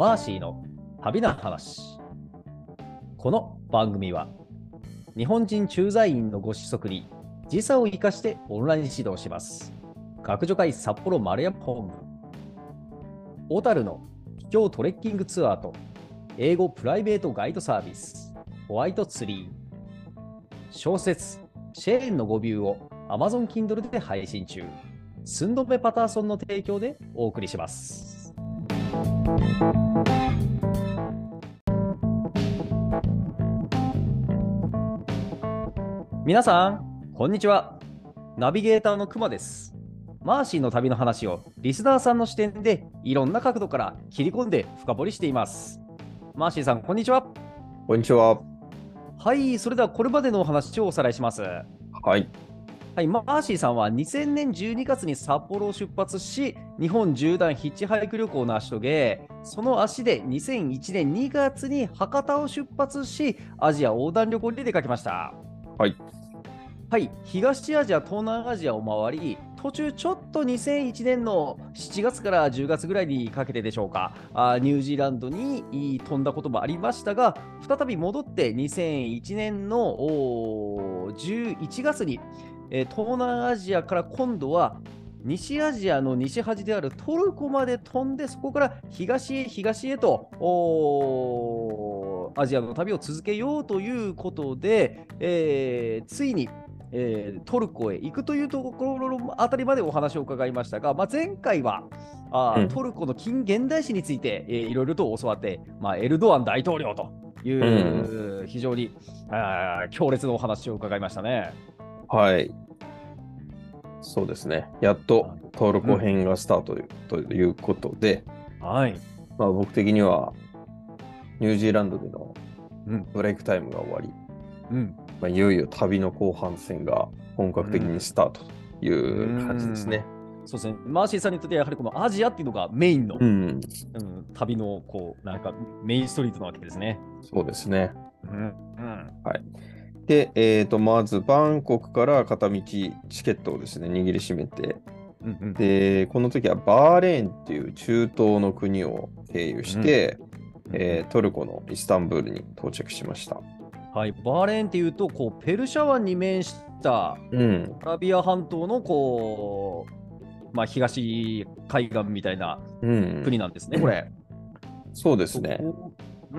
マーシーの旅の話。この番組は日本人駐在員のご子息に時差を生かしてオンライン指導します。学助会札幌丸山本部。小樽の秘境トレッキングツアーと英語プライベートガイドサービスホワイトツリー。小説シェーンの語ビューを Amazon Kindle で配信中。スンドメパターソンの提供でお送りします。皆さん、こんにちは。ナビゲーターのくまです。マーシーの旅の話をリスナーさんの視点でいろんな角度から切り込んで深掘りしています。マーシーさん、こんにちは。こんにちは。はい、それではこれまでのお話をおさらいします。はい。はい、マーシーさんは2000年12月に札幌を出発し、日本縦断ヒッチハイク旅行を成し遂げ、その足で2001年2月に博多を出発し、アジア横断旅行に出かけました。はい。はい、東アジア、東南アジアを回り、途中ちょっと2001年の7月から10月ぐらいにかけてでしょうか、あニュージーランドにい飛んだこともありましたが、再び戻って2001年のおー11月に、えー東南アジアから今度は西アジアの西端であるトルコまで飛んで、そこから東へ東へとアジアの旅を続けようということで、えーついに、えートルコへ行くというところのあたりまでお話を伺いましたが、まあ、前回はあー、うんトルコの近現代史について、えーいろいろと教わって、まあ、エルドアン大統領という、非常にあー強烈なお話を伺いましたね。はい。そうですね。やっとトルコ編がスタートということで、はい。まあ僕的にはニュージーランドでのうん。ブレイクタイムが終わり、うん。まあ、いよいよ旅の後半戦が本格的にスタートという感じですね。そうですね。マーシーさんにとってはやはりこのアジアっていうのがメインの、うん、うん旅のこうなんかメインストリートなわけですね。そうですね。うん。うん。で、えー、とまずバンコクから片道チケットをですね握りしめて、うんうん、で、この時はバーレーンっていう中東の国を経由して、えートルコのイスタンブールに到着しました。はい。バーレーンっていうとこうペルシャ湾に面したうん、アラビア半島のこうまあ東海岸みたいなうん、国なんですね、これ。そうですね。うん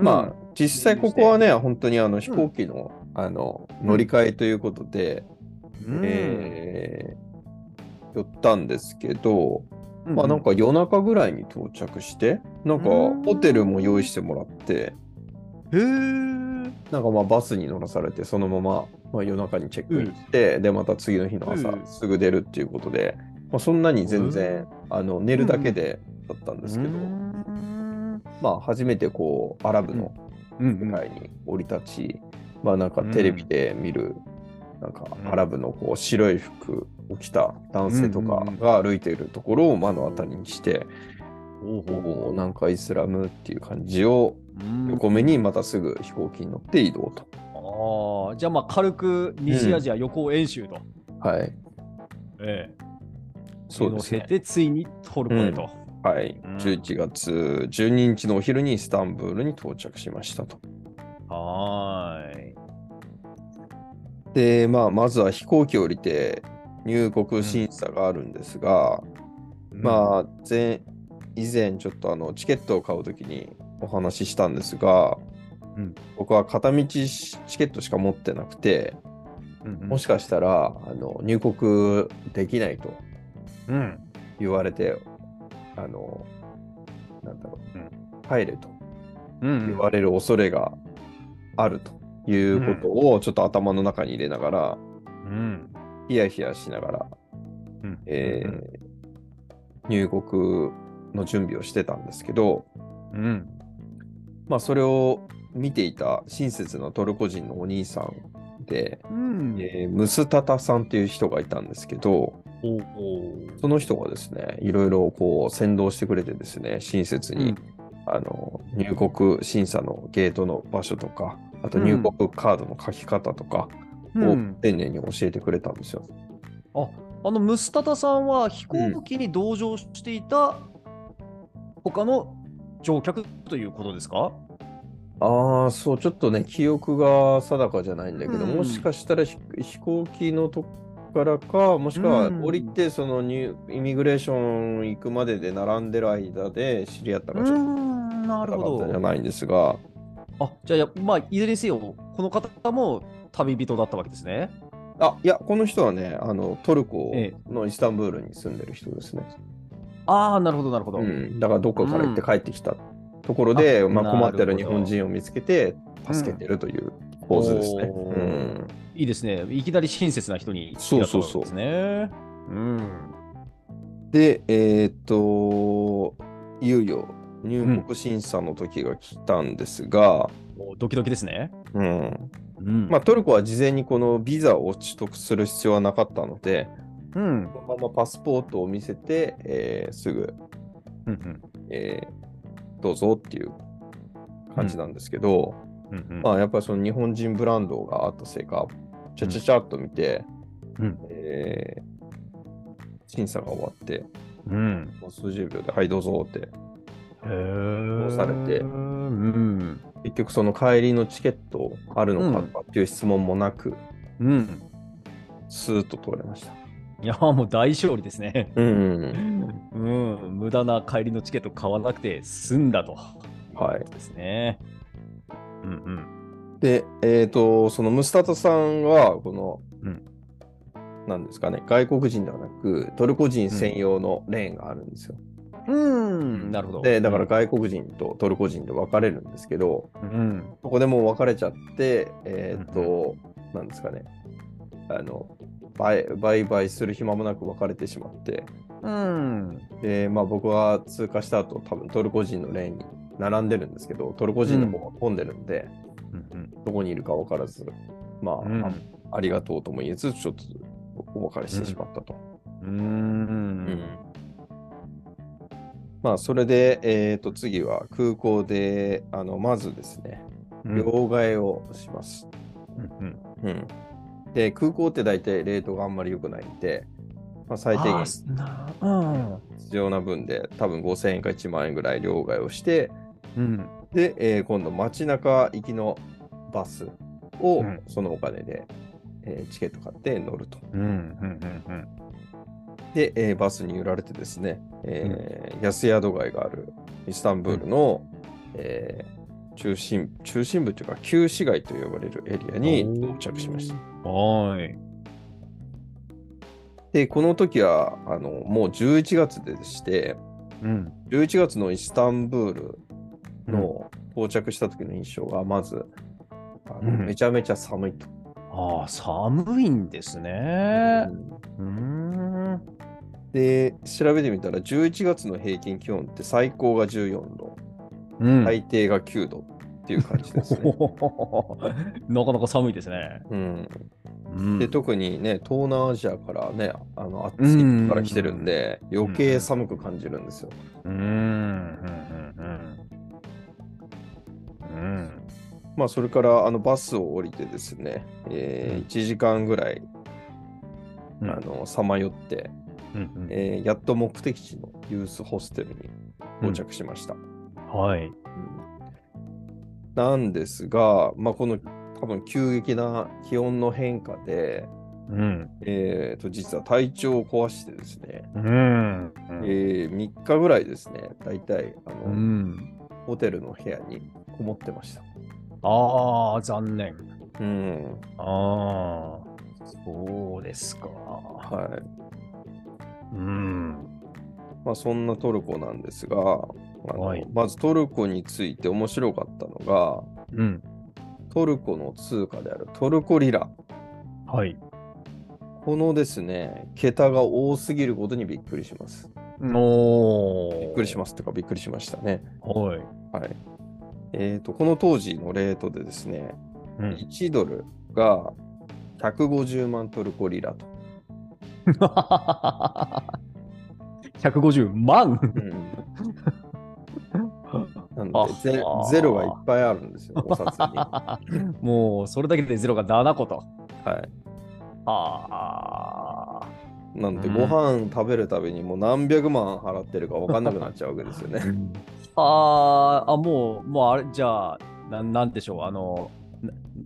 まあ、実際ここはね、本当にあの飛行機の,、あの乗り換えということで、うん。えー寄ったんですけど、うんまあなんか夜中ぐらいに到着して、なんかうん。ホテルも用意してもらって、へー。なんかまあバスに乗らされて、そのまま、まあ、夜中にチェックインして、で、また次の日の朝うん。すぐ出るっていうことで、まあ、そんなに全然、あの寝るだけでだったんですけど、うん。まあ初めてこう、アラブのうんうん。世界に降り立ち、まあなんかテレビで見る、なんかうんアラブのこう白い服を着た男性とかうんうんうんが歩いているところを目の当たりにして、ほうなんかイスラムっていう感じをううん横目にまたすぐ飛行機に乗って移動と。ああ、じゃあまあ軽く西アジア予行演習と。はい。ええ。そうですね。て、ついにトルコへと。はい。うん11月12日のお昼にイスタンブールに到着しましたと。はーい。で、まあ、まずは飛行機を降りて入国審査があるんですが、まあ、前、以前ちょっとあのチケットを買うときにお話ししたんですが、うん。僕は片道チケットしか持ってなくて、うん、うん。もしかしたらあの入国できないとうん。言われて、あの、なんだろう、うん。入れとうん。言われる恐れがあるということをちょっと頭の中に入れながら、うん。ヒヤヒヤしながら、うん。えー入国の準備をしてたんですけど、うん。まあ、それを見ていた親切なトルコ人のお兄さんで、うん。えームスタタさんっていう人がいたんですけど。その人がですね、いろいろこう先導してくれてですね、親切に、うんあの入国審査のゲートの場所とか、あと入国カードの書き方とかをうん、丁寧に教えてくれたんですよ。ああのムスタタさんは飛行機に同乗していた他の乗客ということですか？ああ、そう、ちょっとね、記憶が定かじゃないんだけど、うん。もしかしたらひ飛行機のとこからか、もしくはうん。降りて、そのニューイミグレーション行くまでで並んでる間で知り合ったうかちょっとん、なるほど。じゃないんですが、あ、じゃあや、まあ、いずれにせよ、この方も旅人だったわけですね。あ、いや、この人はね、あのトルコえのイスタンブールに住んでる人ですね。ああ、なるほど、なるほど。うん、だからどっかから行って帰ってきたところで、あまあ、困ってる日本人を見つけて助けてるという構図ですね。うんいいですね。いきなり親切な人にそうそうそう。うん。で、えーっと、いよいよ入国審査の時が来たんですが、もうドキドキですね。うんうん。まあ、トルコは事前にこのビザを取得する必要はなかったので、うん。このままパスポートを見せて、えーすぐ、うんうん。えーどうぞっていう感じなんですけど、うんうん。まあ、やっぱりその日本人ブランドがあったせいか、ちゃちゃちゃっと見て、うんえー審査が終わって、うん。もう数十秒で、はい、どうぞって。されてうん。結局その帰りのチケットあるのかとかっていう質問もなく、うん。スーッと通れました。いや、もう大勝利ですね。うん、うん。無駄な帰りのチケット買わなくて済んだと。はい。ですね。うんうん。で、えっ、と、そのムスタタさんは、この、うんなんですかね、外国人ではなく、トルコ人専用のレーンがあるんですよ。うん。なるほど。で、だから外国人とトルコ人で分かれるんですけど、うん。ここでもう分かれちゃって、えっ、と、なんですかね、あの、売売買する暇もなく分かれてしまって、うん。で、まあ僕は通過した後、多分トルコ人のレーンに並んでるんですけど、トルコ人の方が混んでるんで、うんどこにいるか分からず、まあ、うん。あありがとうとも言えず、ちょっとお別れしてしまったと。ううんん。まあ、それで、えっ、と、次は空港で、あの、まずですね、うん。両替をします。うん。うん。で、空港って大体レートがあんまり良くないんで、まあ、最低限。必要な分で、多分5000円か1万円ぐらい両替をして、うん。で、えー今度街中行きのバスをうんそのお金で、えーチケット買って乗ると。うん。うん。うん。で、えーバスに揺られてですね、えー安宿街があるイスタンブールの、えー中心中心部というか旧市街と呼ばれるエリアに到着しました。はーい。で、この時はあのもう11月でして、うん。11月のイスタンブールの到着した時の印象がまず、あのうんめちゃめちゃ寒いと。ああ、寒いんですね。うーん。で、調べてみたら11月の平均気温って最高が14度、うん。最低が9度っていう感じですね。なかなか寒いですね。うん、うんで特にね、東南アジアからね、あの暑いから来てるんで、余計寒く感じるんですよ。うーん。うん。うん。うん。まあ、それからあのバスを降りてですね、えーうん1時間ぐらいさまよって、うんうんえーやっと目的地のユースホステルに到着しました。はい。うんなんですが、まあ、この多分急激な気温の変化で、うん。えー、と実は体調を壊してですね、うん。えー3日ぐらいですね、大体あの、うん。ホテルの部屋にこもってました。ああ、残念。うん、ああ、そうですか。はい。うん。まあ、そんなトルコなんですが、はいまずトルコについて面白かったのが、うん。トルコの通貨であるトルコリラ。はい。このですね、桁が多すぎることにびっくりします。おーびっくりしますとかびっくりしましたね。はい。はい。えっ、と、この当時のレートでですね、うん、1ドルが150万トルコリラと。150万？なのでゼ、あゼロがいっぱいあるんですよ、お札に。は もうそれだけでゼロが7個と。い。ああ。なんで、うんご飯食べるたびにもう何百万払ってるか分かんなくなっちゃうわけですよね。あーあ、もう、もうあれ、じゃあ、ななんでしょう、あの、な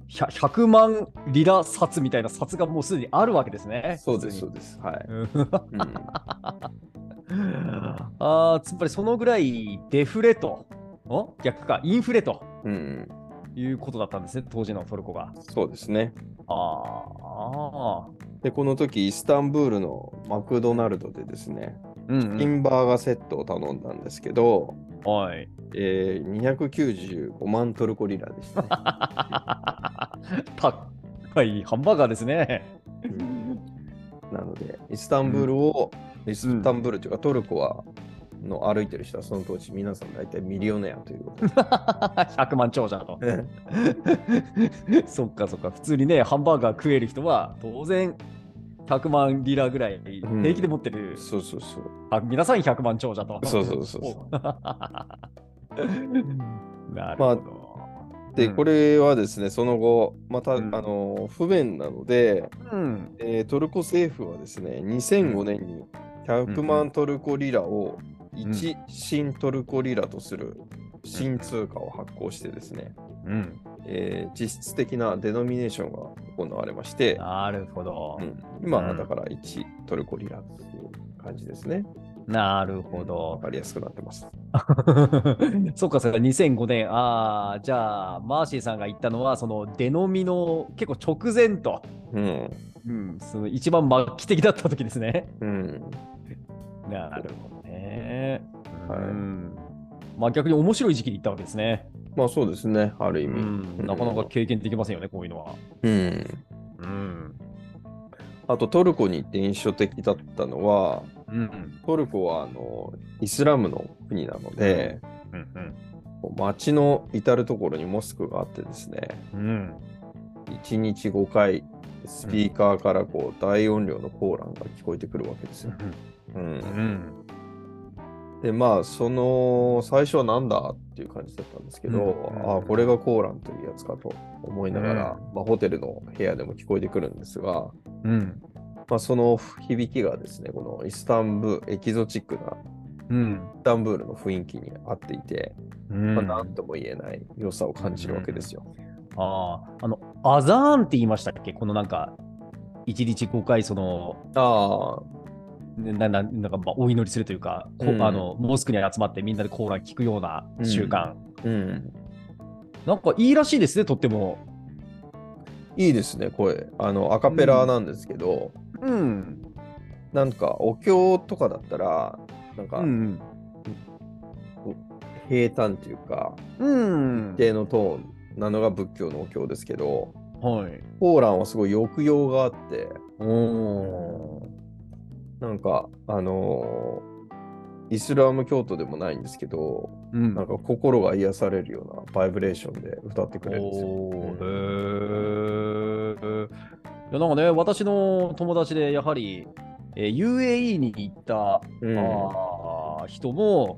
100 100万リラ札みたいな札がもうすでにあるわけですね。そうです、そ普うです。はい。うんああ、つまりそのぐらいデフレと、ん逆か、インフレとうん、いうことだったんですね、当時のトルコが。そうですね。ああ、で、この時、イスタンブールのマクドナルドでですね、うん、チキンバーガーセットを頼んだんですけど、はい。えー、295万トルコリラでしたね。高いハンバーガーですね。なので、イスタンブールを、イスタンブールというかトルコは、の歩いてる人はその当時皆さん大体ミリオネアということ100 万長者と。で。そっかそっか、普通にね、ハンバーガー食える人は当然100万リラぐらいん。平気で持ってる、そうそうそう。あ皆さん100万長者と。そうそうそうそう。なるほど。で、うん。これはですね、その後、また、うん。あの不便なので、うん、えートルコ政府はですね、2005年に100万トルコリラを1新トルコリラとする新通貨を発行してですね、うん、えー実質的なデノミネーションが行われまして、なるほどう。ん今だから1トルコリラっていう感じですね。なるほわど。かりやすくなってます。そっか、それが2005年。ああ、じゃあ、マーシーさんが言ったのは、そのデノミの結構直前と、うん。うん、その一番末期的だった時ですね。うん。なるほどね。はいうんまあ逆に面白い時期に行ったわけですね。まあそうですね、ある意う味。ん、なかなか経験できませんよね、こういうのは。うん。うん。あとトルコに行って印象的だったのは、うん。トルコはあのイスラムの国なので、うん。街の至る所にモスクがあってですね、うん。1日5回、スピーカーからこう大音量のコーランが聞こえてくるわけですよ。う、うんん。で、まあ、その最初はなんだっていう感じだったんですけど、うんああ、これがコーランというやつかと思いながら、まあ、ホテルの部屋でも聞こえてくるんですが、うん。まあ、その響きがですね、このイスタンブール、エキゾチックなうん。イスタンブールの雰囲気に合っていて、うんまあ、なんとも言えない良さを感じるわけですよ。ああ、あの、アザーンって言いましたっけ？このなんか、一日5回、その、あなななんかまあお祈りするというか、こうんあのモスクに集まってみんなでコーラン聞くような習慣。あ、うん。なんかいいらしいですね、とっても。いいですね、声。あの、アカペラなんですけど、うん。なんかお経とかだったら、なんかうん。平坦っていうか、うん一。定のトーンなのが仏教のお経ですけど、はい。コーランはすごい抑揚があって、おーなんか、あのーイスラム教徒でもないんですけど、うん。なんか心が癒されるようなバイブレーションで歌ってくれるんですよ。へー。いやなんかね、私の友達でやはり、えー UAE に行った、うん。あー人も、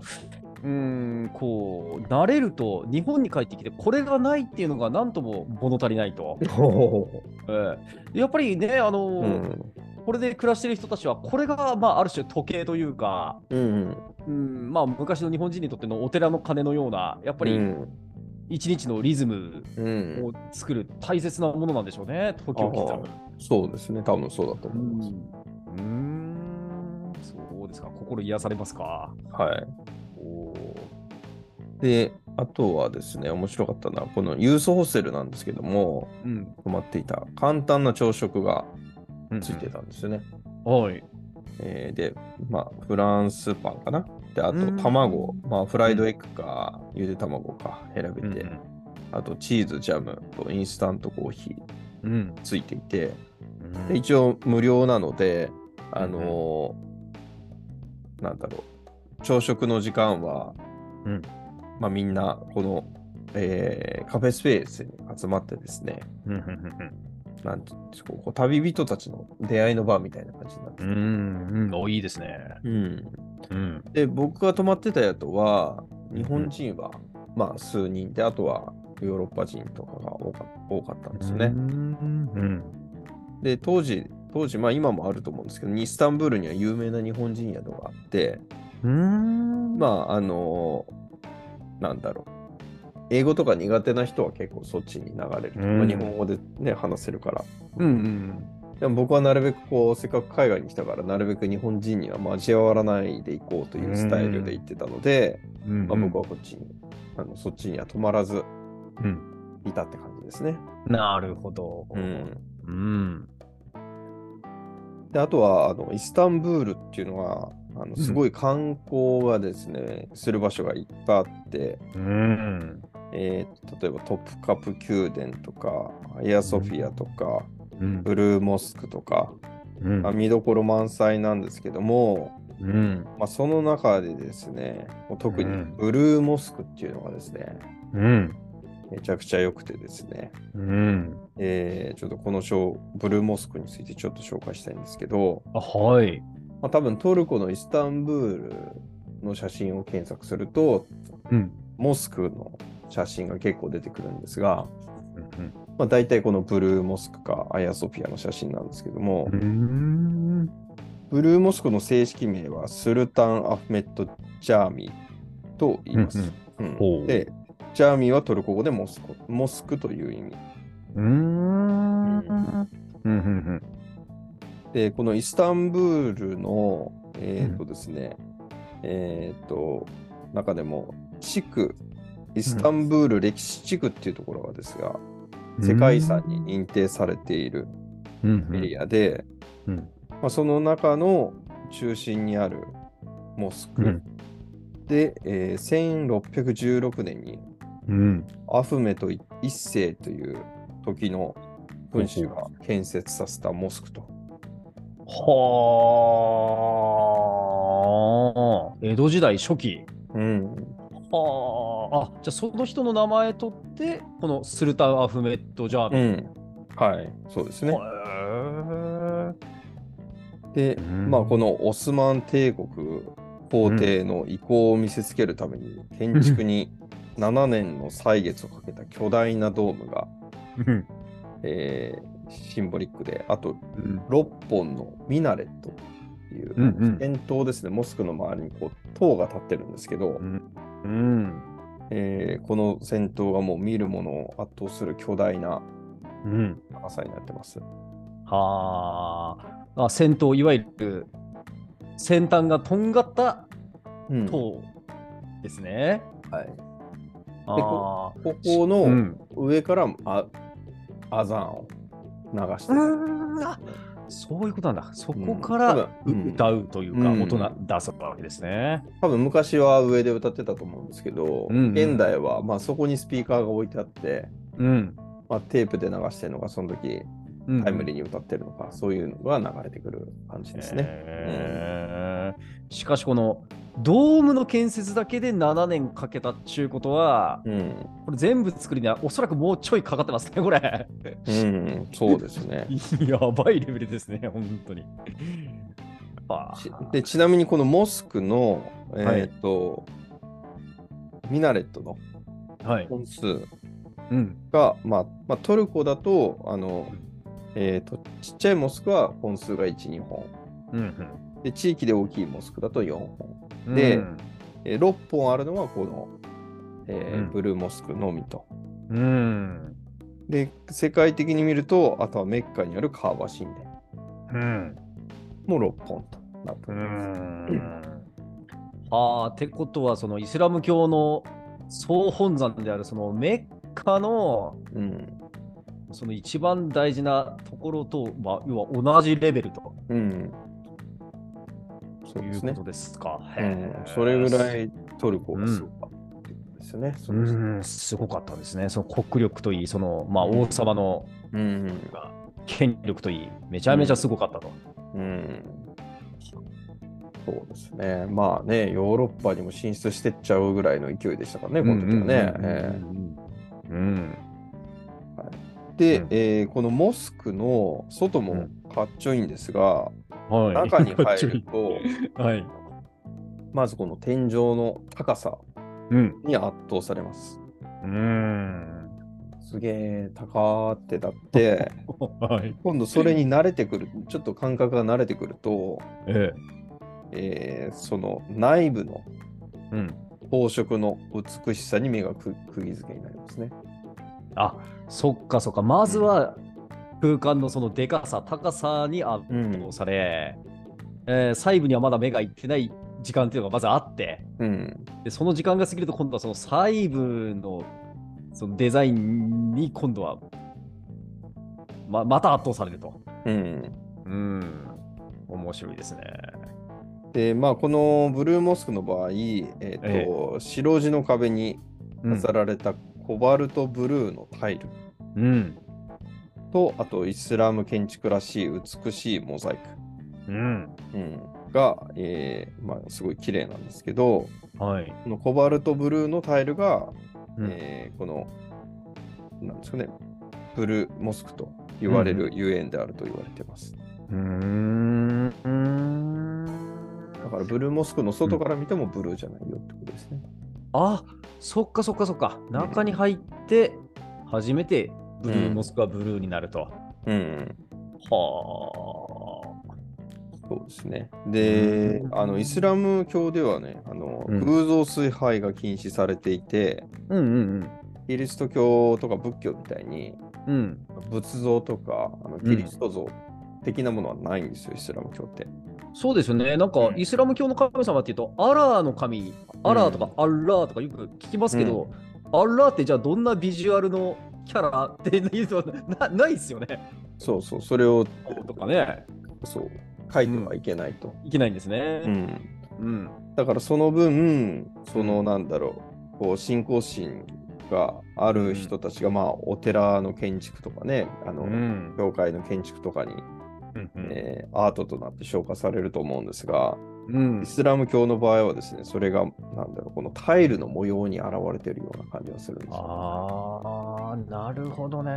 うーん、こう、慣れると日本に帰ってきて、これがないっていうのがなんとも物足りないと。ええやっぱりね、あのーうんこれで暮らしてる人たちは、これが、まあ、ある種時計というか、うんうん、まあ、昔の日本人にとってのお寺の鐘のような、やっぱりうん一日のリズムうんを作る大切なものなんでしょうね、時を刻む。そうですね、多分そうだとう思います。ん、うーんそうですか、心癒されますか？はい。おーで、あとはですね、面白かったのは、このユースホステルなんですけども、うん、泊まっていた簡単な朝食がうんついてたんですよね。はい。えーで、まあ、フランスパンかな？で、あとうん。卵、まあ、フライドエッグか、ゆで卵か選べて、あとチーズ、ジャムとインスタントコーヒー。うん。うんついていて、うん。で一応無料なので、あのーなんだろう、朝食の時間は、うん。まあ、みんなこの、えーカフェスペースに集まってですね、うんうんうんなんていうんですかこう旅人たちの出会いの場みたいな感じになってて、うんうん、おいいですね。うんうん。で、僕が泊まってた宿は、日本人は、まあ数人で、あとはヨーロッパ人とかが多か多かったんですよね。うん。うん。で、当時当時、まあ今もあると思うんですけど、イスタンブールには有名な日本人宿があって、うーん。まああのなんだろう。英語とか苦手な人は結構そっちに流れると。うんまあ、日本語でね、話せるから。うんうん。でも僕はなるべくこう、せっかく海外に来たから、なるべく日本人には交わらないでいこうというスタイルで行ってたので、うんまあ、僕はこっちに、あのそっちには泊まらずうん。いたって感じですね。なるほど。うん。うん。であとはあのイスタンブールっていうのはあのすごい観光がですね、する場所がいっぱいあって、うん。えー例えばトップカップ宮殿とかエアソフィアとか、うん。ブルーモスクとか、うんまあ見どころ満載なんですけども、うん。まあ、その中でですね特にうんブルーモスクっていうのがですねうん。めちゃくちゃ良くてですね、うん。えーちょっとこのショーブルーモスクについてちょっと紹介したいんですけど、あ、はい。まあ、多分トルコのイスタンブールの写真を検索すると、うん。モスクの写真が結構出てくるんですが、うん。まあ、大体このブルーモスクかアヤソフィアの写真なんですけども、うん。ブルーモスクの正式名はスルタン・アフメット・ジャーミと言います。うんで、ジャーミはトルコ語でモスクモスクという意味。うん。うん。うん。で、このイスタンブールの、えっ、とですね、えっ、と、中でも地区、イスタンブール歴史地区っていうところがですが、世界遺産に認定されているうん。エリアで、うん。まあ、その中の中心にあるモスク、うん。で、えー1616年にうん。アフメト一世という時の君主が建設させたモスクと。はあ。江戸時代初期。うん、はあ。あ、じゃあその人の名前取って、このスルタン・アフメット・ジャービー。うん。はい、そうですね。で、うんまあ、このオスマン帝国皇帝の意向を見せつけるために、建築に7年の歳月をかけた巨大なドームが、うんえーシンボリックで、あとうん6本のミナレットいう、うんうん伝統ですね、モスクの周りにこう塔が立ってるんですけど、うん。えーこの戦闘がもう見る者を圧倒する巨大なうん。高さになってます。はあ。あ、先頭、いわゆる先端がとんがったうん塔ですね。はい、あここうこのん。上からあアザンを流してるうんあそういうことなんだ。そこかうんら歌うというか、うん音が出すわけですね。多分昔は上で歌ってたと思うんですけど、うんうん現代はまあそこにスピーカーが置いてあって、うん。まあ、テープで流してるのがその時うんタイムリーに歌ってるのか、そういうのが流れてくる感じですね。しかし、このドームの建設だけで7年かけたっちゅうことは、うん、これ全部作るにはおそらくもうちょいかかってますね、これ。うん、そうですね。やばいレベルですね、本当に。でちなみにこのモスクの、えはいーとミナレットのはい。本数うん。が、まあまあ、トルコだとあの、えー、とちっちゃいモスクは本数が1、2本うん。で地域で大きいモスクだと4本、うんでえー6本あるのはこの、えーうんブルーモスクのみと。うん。で世界的に見るとあとはメッカにあるカーバ神殿うん。も6本となってうおります。ん。はあ、ってことは、そのイスラム教の総本山であるそのメッカのうんその一番大事なところと、まあ、要は同じレベルとうん、そういうこと。ですか。うんそれぐらいトルコがすごかったですよね。そうん、すごかったですね。その国力といい、その、まあ、うん王様のうん権力といい、めちゃめちゃすごかったと。うんそうですね。まあね、ヨーロッパにも進出してっちゃうぐらいの勢いでしたからね、この時はね。えうんで、うんえーこのモスクの外もかっちょいいんですが、はい。中に入ると、はい。まずこの天井の高さうん。に圧倒されます。うん。すげえ高ーってなって、はい。今度それに慣れてくる、ちょっと感覚が慣れてくると、ええーその内部のえ。うん。宝飾の美しさに目がく釘付けになりますね。あ、そっかそっか。まずは空間のそのでかさ、高さに圧倒され、えー細部にはまだ目がいってない時間っていうのがまずあって、うん。でその時間が過ぎると今度はその細部のそのデザインに今度はままた圧倒されると。うん。うん。面白いですね。で、まあ、このブルーモスクの場合、えっ、と、白地の壁にうん飾られたコバルトブルーのタイルうん。と、あとイスラム建築らしい美しいモザイク。うん。うん、が、えーまあ、すごい綺麗なんですけど、はい。このコバルトブルーのタイルが、うんえーこの、なんですかね、ブルーモスクと言われるゆえんであると言われてます。うーん。うーんだから、ブルーモスクの外から見てもブルーじゃないよってことですね。あ、そっかそっかそっか。中に入って初めてブルー、うんモスクワブルーになると。うん、はそうですね。で、うんあのイスラム教ではね、あのうん偶像崇拝が禁止されていて、あ。うんうんキリスト教とか仏教みたいにうん。うん。仏像とかあのキリスト像的なものはないんですよ、イスラム教って。そうですよね。なんか、うんイスラム教の神様っていうと、アラーの神、アラーとかアッラーとかよく聞きますけど、アッラーってじゃあどんなビジュアルのキャラって言うとな ないですよね。そうそう、それをとかね。そう書いてはいけないと。いけないんですうね。んうん。だからその分、そのなんだろう、こう信仰心がある人たちが、まあ、お寺の建築とかね、あの、うん。教会の建築とかに、うんうんえーアートとなって消化されると思うんですが、うんイスラム教の場合はですね、それが、なんだろう、このタイルの模様に現れているような感じがするんですよ。ああ、なるほどね。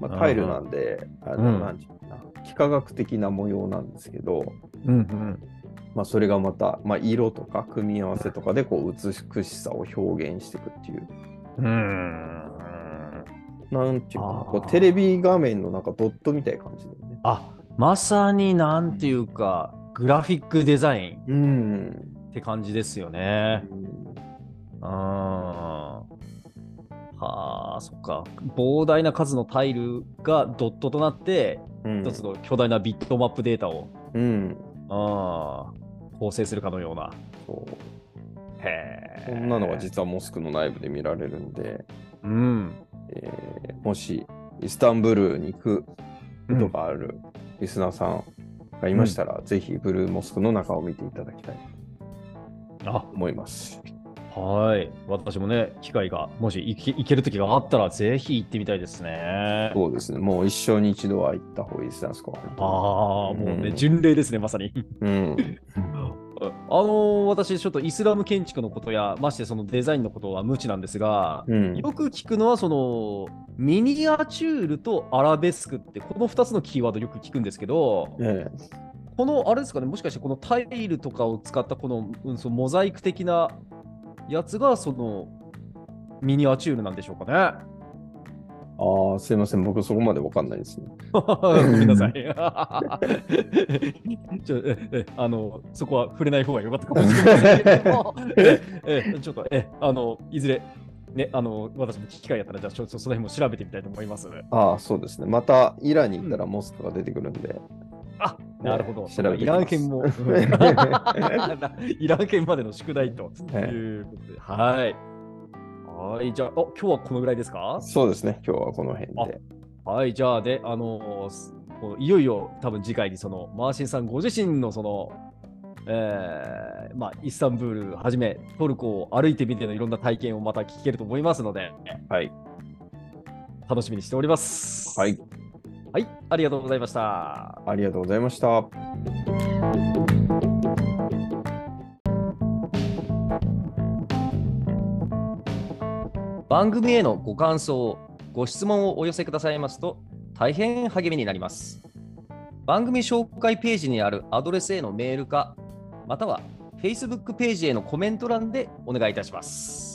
まあ、タイルなんで、あんなんていうかな、幾何学的な模様なんですけど、うんうん。まあ、それがまた、まあ、色とか組み合わせとかでこう美しさを表現していくっていう、うーん。なんていうかこうテレビ画面のなんかドットみたいな感じだよね。あ、まさになんていうか、グラフィックデザインうん。って感じですよね。うん。はあ、そっか。膨大な数のタイルがドットとなって、うん一つの巨大なビットマップデータを、うん。あー構成するかのような。そうへえ。こんなのが実はモスクの内部で見られるんで、うん。えーもしイスタンブールに行くことがあるリスナーさんがいましたら、ぜひブルーモスクの中を見ていただきたいとあ、思います。はい。私もね、機会が、もし行け行ける時があったら、ぜひ行ってみたいですね。そうですね。もう一生に一度は行った方がいいですね、あそこは。ああ、もうね、うん巡礼ですね、まさに。うん。あのー私、ちょっとイスラム建築のことや、ましてそのデザインのことは無知なんですが、うん。よく聞くのは、その、ミニアチュールとアラベスクって、この2つのキーワードよく聞くんですけど、えこの、あれですかね、もしかしてこのタイルとかを使ったこの、うん、そのモザイク的なやつが、その、ミニアチュールなんでしょうかね。ああ、すいません。僕そこまでわかんないですね。ごめんなさい。ちょええあのそこは触れない方が良かったかもしれませんけどええちょっとえあのいずれ、ね、あの私も機会やったら、じゃあちょっとその辺も調べてみたいと思います。ああ、そうですね。またイランに行ったらモスクが出てくるんで。あなるほど。調イラン圏も、イラン圏 までの宿題ということで。はい。はい、じゃあ、お今日はこのぐらいですか？そうですね。今日はこの辺で。はい、じゃあで、あのいよいよ多分次回にそのマーシンさんご自身のその、えーまあ、イスタンブールはじめトルコを歩いてみてのいろんな体験をまた聞けると思いますので、はい。楽しみにしております。はい。はい、ありがとうございました。ありがとうございました。番組へのご感想、ご質問をお寄せくださいますと大変励みになります。番組紹介ページにあるアドレスへのメールか、または Facebook ページへのコメント欄でお願いいたします。